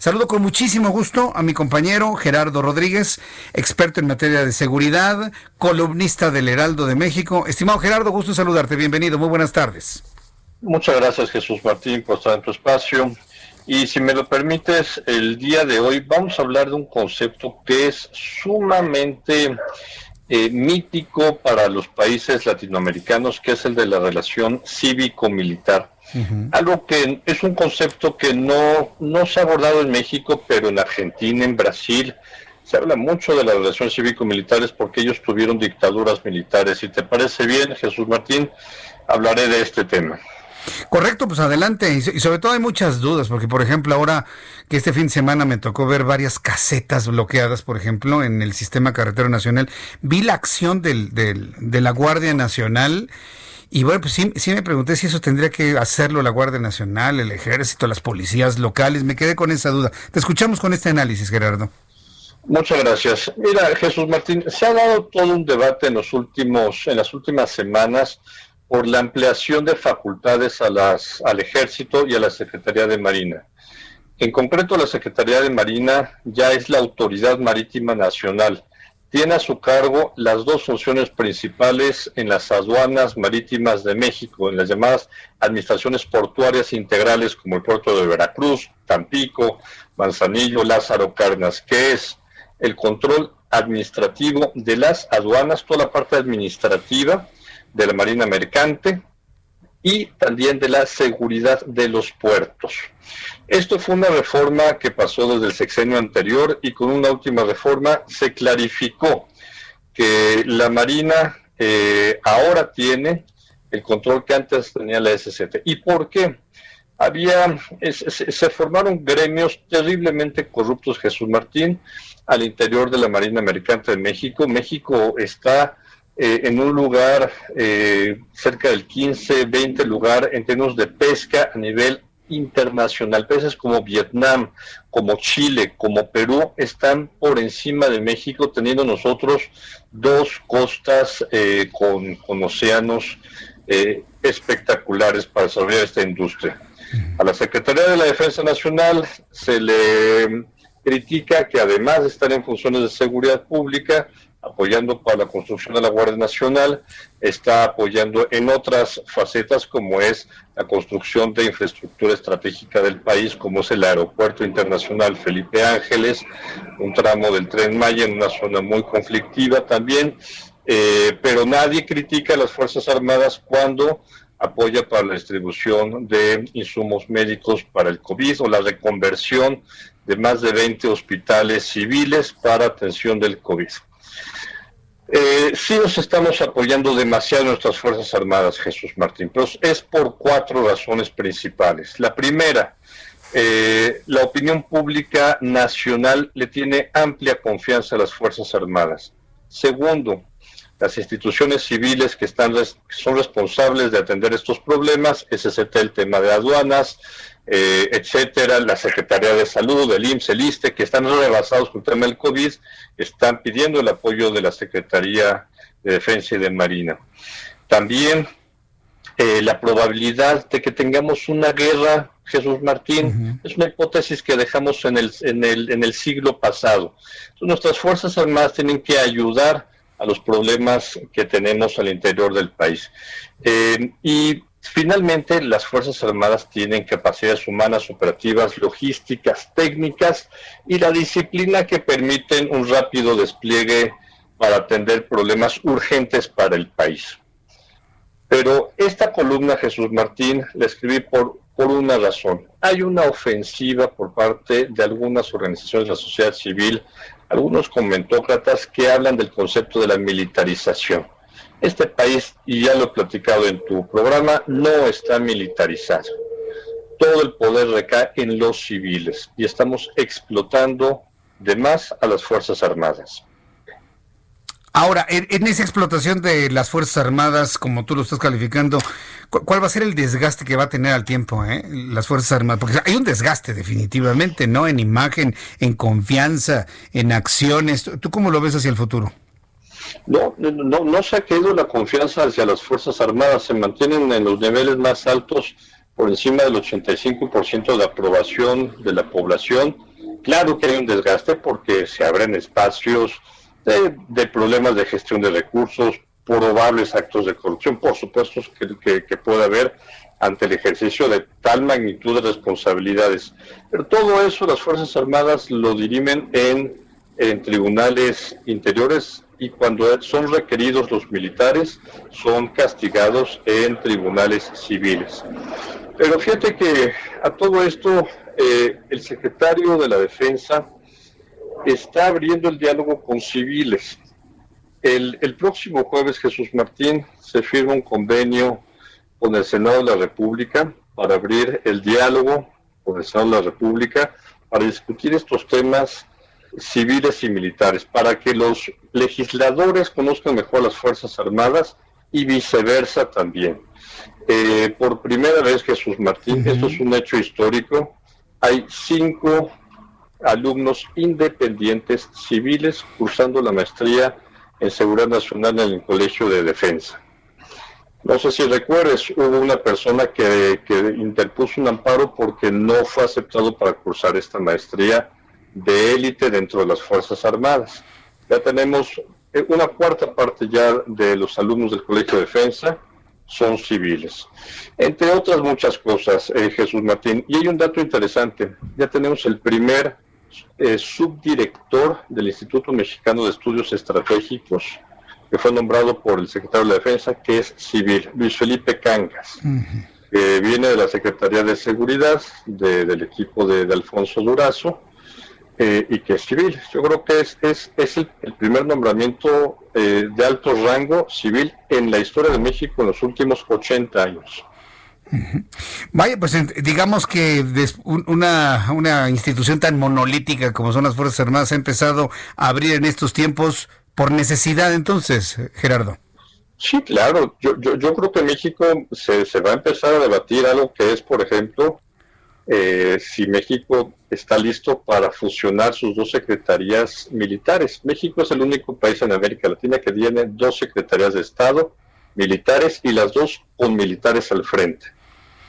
Saludo con muchísimo gusto a mi compañero Gerardo Rodríguez, experto en materia de seguridad, columnista del Heraldo de México. Estimado Gerardo, gusto saludarte. Bienvenido. Muy buenas tardes. Muchas gracias, Jesús Martín, por estar en tu espacio. Y si me lo permites, el día de hoy vamos a hablar de un concepto que es sumamente eh, mítico para los países latinoamericanos, que es el de la relación cívico-militar. Algo que es un concepto que no, no se ha abordado en México, pero en Argentina, en Brasil, se habla mucho de las relaciones cívico-militares porque ellos tuvieron dictaduras militares. Si te parece bien, Jesús Martín, hablaré de este tema. Correcto, pues adelante. Y, sobre todo hay muchas dudas, porque por ejemplo ahora que este fin de semana me tocó ver varias casetas bloqueadas, por ejemplo, en el sistema carretero nacional, vi la acción del, del, de la Guardia Nacional y bueno, pues sí, sí me pregunté si eso tendría que hacerlo la Guardia Nacional, el Ejército, las policías locales. Me quedé con esa duda. Te escuchamos con este análisis, Gerardo. Muchas gracias. Mira, Jesús Martín, se ha dado todo un debate en los últimos, en las últimas semanas por la ampliación de facultades a las, al Ejército y a la Secretaría de Marina. En concreto, la Secretaría de Marina ya es la Autoridad Marítima Nacional tiene a su cargo las dos funciones principales en las aduanas marítimas de México, en las llamadas administraciones portuarias integrales como el puerto de Veracruz, Tampico, Manzanillo, Lázaro Carnas, que es el control administrativo de las aduanas, toda la parte administrativa de la Marina Mercante, y también de la seguridad de los puertos. Esto fue una reforma que pasó desde el sexenio anterior y con una última reforma se clarificó que la Marina eh, ahora tiene el control que antes tenía la SCT. ¿Y por qué? Había, se formaron gremios terriblemente corruptos, Jesús Martín, al interior de la Marina Mercante de México. México está eh, en un lugar eh, cerca del 15, 20 lugar en términos de pesca a nivel internacional. Países como Vietnam, como Chile, como Perú están por encima de México, teniendo nosotros dos costas eh, con, con, océanos espectaculares para desarrollar esta industria. A la Secretaría de la Defensa Nacional se le critica que además de estar en funciones de seguridad pública, apoyando para la construcción de la Guardia Nacional, está apoyando en otras facetas como es la construcción de infraestructura estratégica del país, como es el Aeropuerto Internacional Felipe Ángeles, un tramo del tren Maya en una zona muy conflictiva también, eh, pero nadie critica a las Fuerzas Armadas cuando apoya para la distribución de insumos médicos para el COVID o la reconversión de más de 20 hospitales civiles para atención del COVID. Eh, sí nos estamos apoyando demasiado nuestras Fuerzas Armadas, Jesús Martín, pero es por cuatro razones principales. La primera, eh, la opinión pública nacional le tiene amplia confianza a las Fuerzas Armadas. Segundo, las instituciones civiles que están son responsables de atender estos problemas, SCT el tema de aduanas, eh, etcétera, la Secretaría de Salud, el IMSS, el ISTE, que están rebasados con el tema del COVID, están pidiendo el apoyo de la Secretaría de Defensa y de Marina. También eh, la probabilidad de que tengamos una guerra, Jesús Martín, es una hipótesis que dejamos en el, en el, en el siglo pasado. nuestras Fuerzas Armadas tienen que ayudar a los problemas que tenemos al interior del país. Eh, y Finalmente, las Fuerzas Armadas tienen capacidades humanas, operativas, logísticas, técnicas y la disciplina que permiten un rápido despliegue para atender problemas urgentes para el país. Pero esta columna, Jesús Martín, la escribí por, por una razón. Hay una ofensiva por parte de algunas organizaciones de la sociedad civil, algunos comentócratas que hablan del concepto de la militarización. Este país, y ya lo he platicado en tu programa, no está militarizado. todo el poder recae en los civiles y estamos explotando de más a las Fuerzas Armadas. Ahora, en, esa explotación de las Fuerzas Armadas, como tú lo estás calificando, ¿cuál va a ser el desgaste que va a tener al tiempo eh, las Fuerzas Armadas? Porque hay un desgaste definitivamente, ¿no? En imagen, en confianza, en acciones. ¿Tú cómo lo ves hacia el futuro? No, no, no se ha caído la confianza hacia las Fuerzas Armadas, se mantienen en los niveles más altos, por encima del 85% de aprobación de la población. Claro que hay un desgaste porque se abren espacios de, problemas de gestión de recursos, probables actos de corrupción, por supuesto que, que, puede haber ante el ejercicio de tal magnitud de responsabilidades. Pero todo eso las Fuerzas Armadas lo dirimen en, en tribunales interiores y cuando son requeridos los militares son castigados en tribunales civiles. Pero fíjate que a todo esto eh, el secretario de la Defensa está abriendo el diálogo con civiles. El, próximo jueves, Jesús Martín, se firma un convenio con el Senado de la República para abrir el diálogo con el Senado de la República para discutir estos temas civiles y militares, para que los legisladores conozcan mejor las Fuerzas Armadas y viceversa también. Eh, por primera vez, Jesús Martín, esto es un hecho histórico, hay cinco alumnos independientes civiles cursando la maestría en Seguridad Nacional en el Colegio de Defensa. No sé si recuerdes, hubo una persona que, interpuso un amparo porque no fue aceptado para cursar esta maestría de élite dentro de las Fuerzas Armadas. Ya tenemos eh, una cuarta parte ya de los alumnos del Colegio de Defensa son civiles. Entre otras muchas cosas, eh, Jesús Martín. Y hay un dato interesante. Ya tenemos el primer eh, subdirector del Instituto Mexicano de Estudios Estratégicos, que fue nombrado por el secretario de la Defensa, que es civil, Luis Felipe Cangas, que viene de la Secretaría de Seguridad del equipo de, Alfonso Durazo. Eh, y que es civil. Yo creo que es, es, es el, primer nombramiento eh, de alto rango civil en la historia de México en los últimos 80 años. Vaya, pues digamos que una, una institución tan monolítica como son las Fuerzas Armadas ha empezado a abrir en estos tiempos por necesidad entonces, Gerardo. Sí, claro. Yo, yo, yo creo que en México se, se, va a empezar a debatir algo que es, por ejemplo, eh, si México está listo para fusionar sus dos secretarías militares. México es el único país en América Latina que tiene dos secretarías de Estado militares y las dos con militares al frente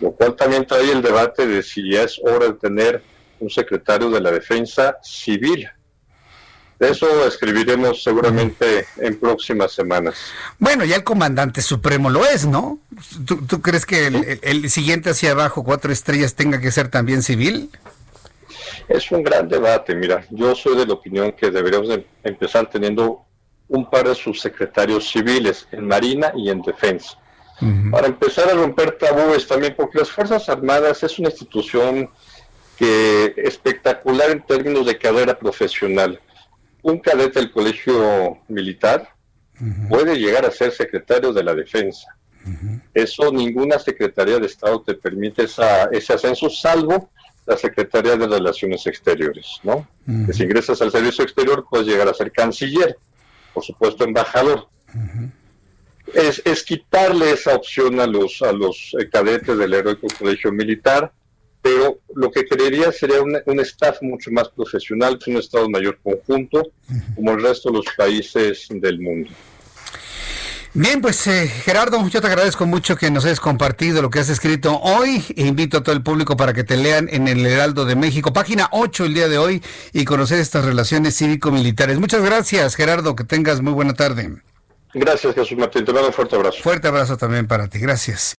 lo cual también trae el debate de si ya es hora de tener un secretario de la defensa civil. De eso escribiremos seguramente en próximas semanas. Bueno, ya el comandante supremo lo es, ¿no? ¿Tú, crees que el, siguiente hacia abajo, cuatro estrellas, tenga que ser también civil? Es un gran debate, mira, yo soy de la opinión que deberíamos empezar teniendo un par de subsecretarios civiles en Marina y en Defensa para empezar a romper tabúes también, porque las Fuerzas Armadas es una institución que espectacular en términos de carrera profesional. Un cadete del colegio militar puede llegar a ser secretario de la defensa. Eso ninguna Secretaría de Estado te permite ese ascenso, salvo la Secretaría de Relaciones Exteriores, ¿no? Que si ingresas al servicio exterior puedes llegar a ser canciller, por supuesto embajador. Es, quitarle esa opción a los, a los eh, cadetes del heroico colegio militar, pero lo que creería sería un, staff mucho más profesional, un Estado mayor conjunto, como el resto de los países del mundo. Bien, pues eh, Gerardo, yo te agradezco mucho que nos hayas compartido lo que has escrito hoy. E invito a todo el público para que te lean en el Heraldo de México, página 8 el día de hoy, y conocer estas relaciones cívico-militares. Muchas gracias, Gerardo, que tengas muy buena tarde. Gracias, Jesús Martín. Te mando un fuerte abrazo. Fuerte abrazo también para ti. Gracias.